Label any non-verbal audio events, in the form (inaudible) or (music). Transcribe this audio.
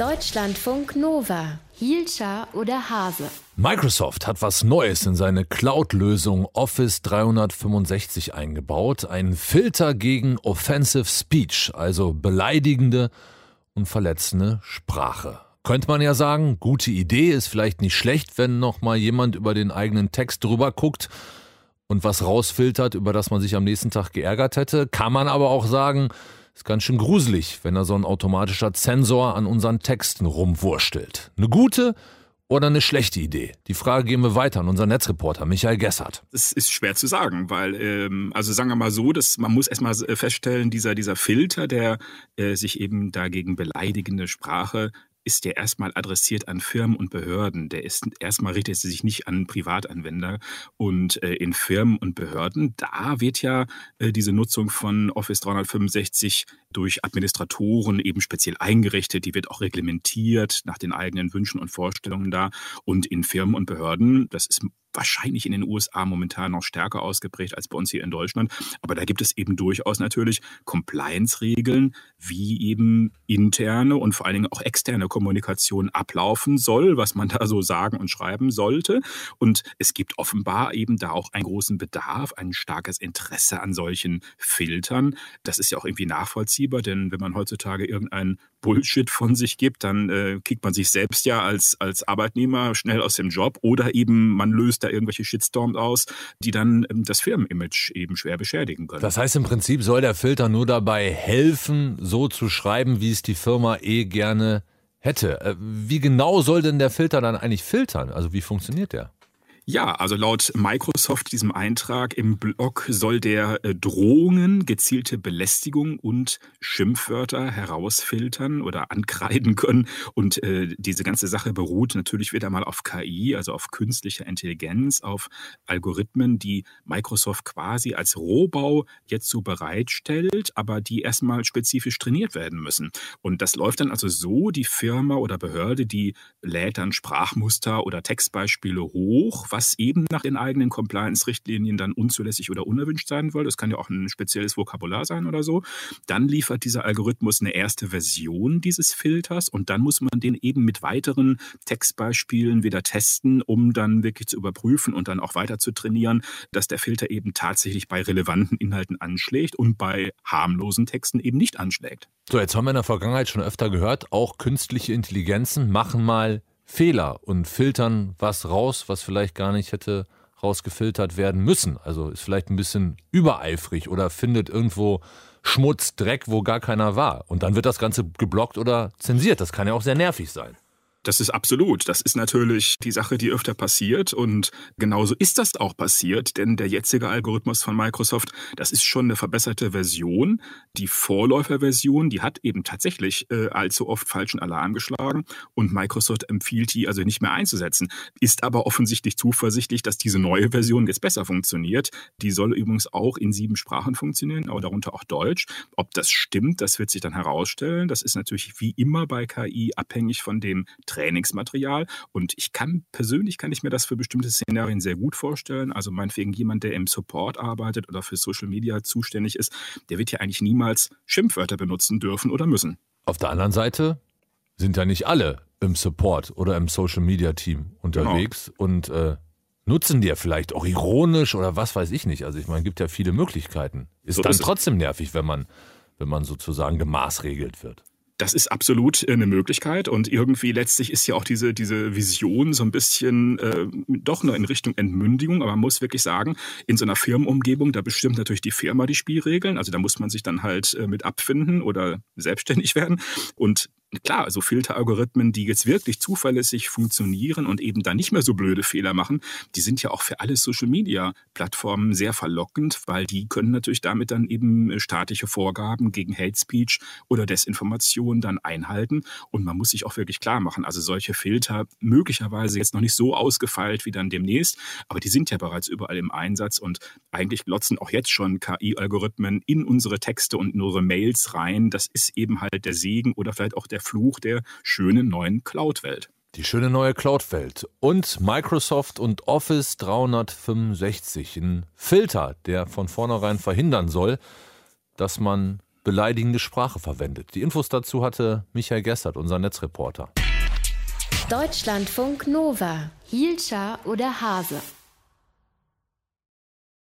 Deutschlandfunk Nova. Hielscher oder Hase? Microsoft hat was Neues in seine Cloud-Lösung Office 365 eingebaut. Ein Filter gegen Offensive Speech, also beleidigende und verletzende Sprache. Könnte man ja sagen, gute Idee, ist vielleicht nicht schlecht, wenn noch mal jemand über den eigenen Text drüber guckt und was rausfiltert, über das man sich am nächsten Tag geärgert hätte. Kann man aber auch sagen, ist ganz schön gruselig, wenn da so ein automatischer Zensor an unseren Texten rumwurstelt. Eine gute oder eine schlechte Idee? Die Frage geben wir weiter an unseren Netzreporter Michael Gessert. Das ist schwer zu sagen, weil, ähm, also sagen wir mal so, dass man muss erstmal feststellen, dieser, dieser Filter, der äh, sich eben dagegen beleidigende Sprache ist der erstmal adressiert an Firmen und Behörden. Der ist erstmal richtet sich nicht an Privatanwender. Und äh, in Firmen und Behörden, da wird ja äh, diese Nutzung von Office 365 durch Administratoren eben speziell eingerichtet. Die wird auch reglementiert nach den eigenen Wünschen und Vorstellungen da. Und in Firmen und Behörden, das ist wahrscheinlich in den USA momentan noch stärker ausgeprägt als bei uns hier in Deutschland. Aber da gibt es eben durchaus natürlich Compliance-Regeln, wie eben interne und vor allen Dingen auch externe Kommunikation ablaufen soll, was man (laughs) da so sagen und schreiben sollte. Und es gibt offenbar eben da auch einen großen Bedarf, ein starkes Interesse an solchen Filtern. Das ist ja auch irgendwie nachvollziehbar, denn wenn man heutzutage irgendeinen Bullshit von sich gibt, dann äh, kickt man sich selbst ja als, als Arbeitnehmer schnell aus dem Job oder eben man löst da irgendwelche Shitstorms aus, die dann ähm, das Firmenimage eben schwer beschädigen können. Das heißt im Prinzip soll der Filter nur dabei helfen, so zu schreiben, wie es die Firma eh gerne hätte. Äh, wie genau soll denn der Filter dann eigentlich filtern? Also wie funktioniert der? Ja, also laut Microsoft, diesem Eintrag im Blog, soll der äh, Drohungen, gezielte Belästigung und Schimpfwörter herausfiltern oder ankreiden können. Und äh, diese ganze Sache beruht natürlich wieder mal auf KI, also auf künstlicher Intelligenz, auf Algorithmen, die Microsoft quasi als Rohbau jetzt so bereitstellt, aber die erstmal spezifisch trainiert werden müssen. Und das läuft dann also so, die Firma oder Behörde, die lädt dann Sprachmuster oder Textbeispiele hoch, was eben nach den eigenen Compliance-Richtlinien dann unzulässig oder unerwünscht sein soll. Das kann ja auch ein spezielles Vokabular sein oder so. Dann liefert dieser Algorithmus eine erste Version dieses Filters und dann muss man den eben mit weiteren Textbeispielen wieder testen, um dann wirklich zu überprüfen und dann auch weiter zu trainieren, dass der Filter eben tatsächlich bei relevanten Inhalten anschlägt und bei harmlosen Texten eben nicht anschlägt. So, jetzt haben wir in der Vergangenheit schon öfter gehört, auch künstliche Intelligenzen machen mal Fehler und filtern was raus, was vielleicht gar nicht hätte rausgefiltert werden müssen. Also ist vielleicht ein bisschen übereifrig oder findet irgendwo Schmutz, Dreck, wo gar keiner war. Und dann wird das Ganze geblockt oder zensiert. Das kann ja auch sehr nervig sein. Das ist absolut. Das ist natürlich die Sache, die öfter passiert. Und genauso ist das auch passiert, denn der jetzige Algorithmus von Microsoft, das ist schon eine verbesserte Version. Die Vorläuferversion, die hat eben tatsächlich äh, allzu oft falschen Alarm geschlagen und Microsoft empfiehlt die also nicht mehr einzusetzen. Ist aber offensichtlich zuversichtlich, dass diese neue Version jetzt besser funktioniert. Die soll übrigens auch in sieben Sprachen funktionieren, aber darunter auch Deutsch. Ob das stimmt, das wird sich dann herausstellen. Das ist natürlich wie immer bei KI abhängig von dem Trainingsmaterial. Und ich kann persönlich kann ich mir das für bestimmte Szenarien sehr gut vorstellen. Also meinetwegen jemand, der im Support arbeitet oder für Social Media zuständig ist, der wird ja eigentlich niemals Schimpfwörter benutzen dürfen oder müssen. Auf der anderen Seite sind ja nicht alle im Support oder im Social Media Team unterwegs genau. und äh, nutzen die ja vielleicht auch ironisch oder was weiß ich nicht. Also ich meine, gibt ja viele Möglichkeiten. Ist so dann ist trotzdem nervig, wenn man, wenn man sozusagen gemaßregelt wird. Das ist absolut äh, eine Möglichkeit. Und irgendwie letztlich ist ja auch diese, diese Vision so ein bisschen äh, doch nur in Richtung Entmündigung, aber man muss wirklich sagen, in so einer Firmenumgebung, da bestimmt natürlich die Firma die Spielregeln, also da muss man sich dann halt äh, mit abfinden oder selbstständig (laughs) werden. Und klar, also Filteralgorithmen, die jetzt wirklich zuverlässig funktionieren und eben dann nicht mehr so blöde Fehler machen, die sind ja auch für alle Social Media Plattformen sehr verlockend, weil die können natürlich damit dann eben staatliche Vorgaben gegen Hate Speech oder Desinformation dann einhalten. Und man muss sich auch wirklich klar machen, also solche Filter möglicherweise jetzt noch nicht so ausgefeilt wie dann demnächst, aber die sind ja bereits überall im Einsatz und eigentlich glotzen auch jetzt schon KI-Algorithmen in unsere Texte und in unsere Mails rein. Das ist eben halt der Segen oder vielleicht auch der der Fluch der schönen neuen Cloud-Welt. Die schöne neue Cloud-Welt und Microsoft und Office 365, ein Filter, der von vornherein verhindern soll, dass man beleidigende Sprache verwendet. Die Infos dazu hatte Michael Gessert, unser Netzreporter. Deutschlandfunk Nova, Hielscher oder Hase.